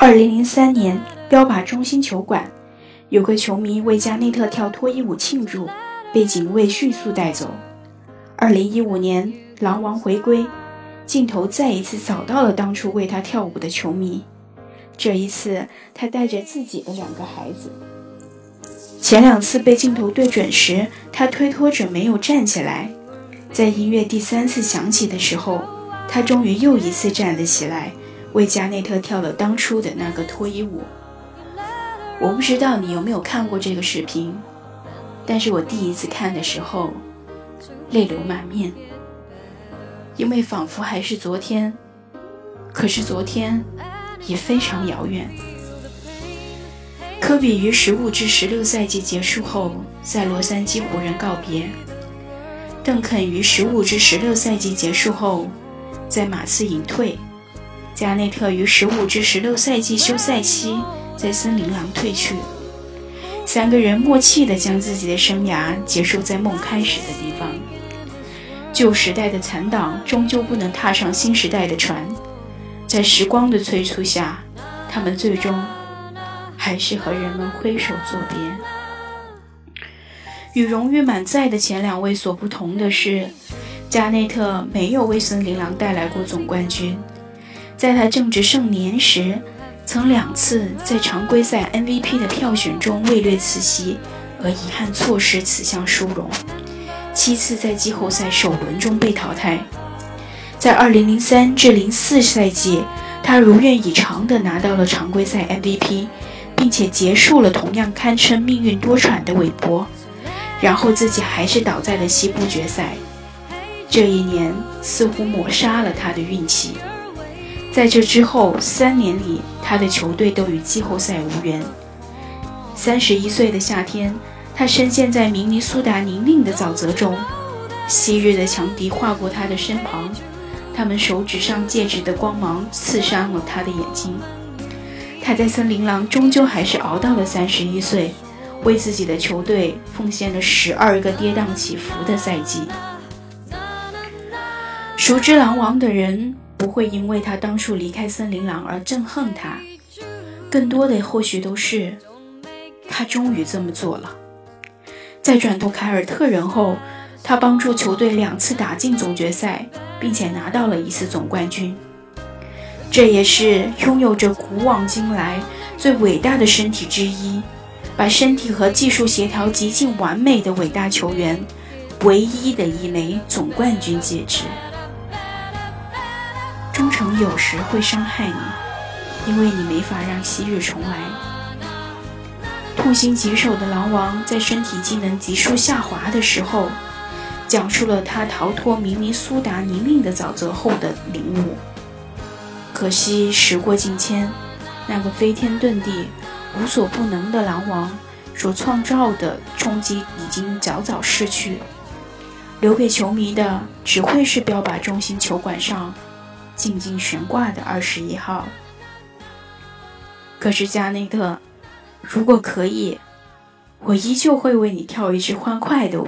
二零零三年，标靶中心球馆有个球迷为加内特跳脱衣舞庆祝，被警卫迅速带走。二零一五年，狼王回归，镜头再一次找到了当初为他跳舞的球迷。这一次，他带着自己的两个孩子。前两次被镜头对准时，他推脱着没有站起来。在音乐第三次响起的时候，他终于又一次站了起来，为加内特跳了当初的那个脱衣舞。我不知道你有没有看过这个视频，但是我第一次看的时候，泪流满面，因为仿佛还是昨天，可是昨天也非常遥远。科比于十五至十六赛季结束后，在洛杉矶湖人告别。邓肯于十五至十六赛季结束后，在马刺隐退；加内特于十五至十六赛季休赛期在森林狼退去。三个人默契地将自己的生涯结束在梦开始的地方。旧时代的残党终究不能踏上新时代的船，在时光的催促下，他们最终还是和人们挥手作别。与荣誉满载的前两位所不同的是，加内特没有为森林狼带来过总冠军。在他正值盛年时，曾两次在常规赛 MVP 的票选中位列次席，而遗憾错失此项殊荣；七次在季后赛首轮中被淘汰。在2003至04赛季，他如愿以偿地拿到了常规赛 MVP，并且结束了同样堪称命运多舛的韦伯。然后自己还是倒在了西部决赛，这一年似乎抹杀了他的运气。在这之后三年里，他的球队都与季后赛无缘。三十一岁的夏天，他深陷在明尼苏达泥泞的沼泽中，昔日的强敌划过他的身旁，他们手指上戒指的光芒刺伤了他的眼睛。他在森林狼终究还是熬到了三十一岁。为自己的球队奉献了十二个跌宕起伏的赛季。熟知狼王的人不会因为他当初离开森林狼而憎恨他，更多的或许都是他终于这么做了。在转投凯尔特人后，他帮助球队两次打进总决赛，并且拿到了一次总冠军。这也是拥有着古往今来最伟大的身体之一。把身体和技术协调极尽完美的伟大球员，唯一的一枚总冠军戒指。忠诚有时会伤害你，因为你没法让昔日重来。痛心疾首的狼王在身体机能急速下滑的时候，讲述了他逃脱明尼苏达泥泞的沼泽后的领悟。可惜时过境迁，那个飞天遁地。无所不能的狼王所创造的冲击已经早早逝去，留给球迷的只会是标靶中心球馆上静静悬挂的二十一号。可是加内特，如果可以，我依旧会为你跳一支欢快的舞。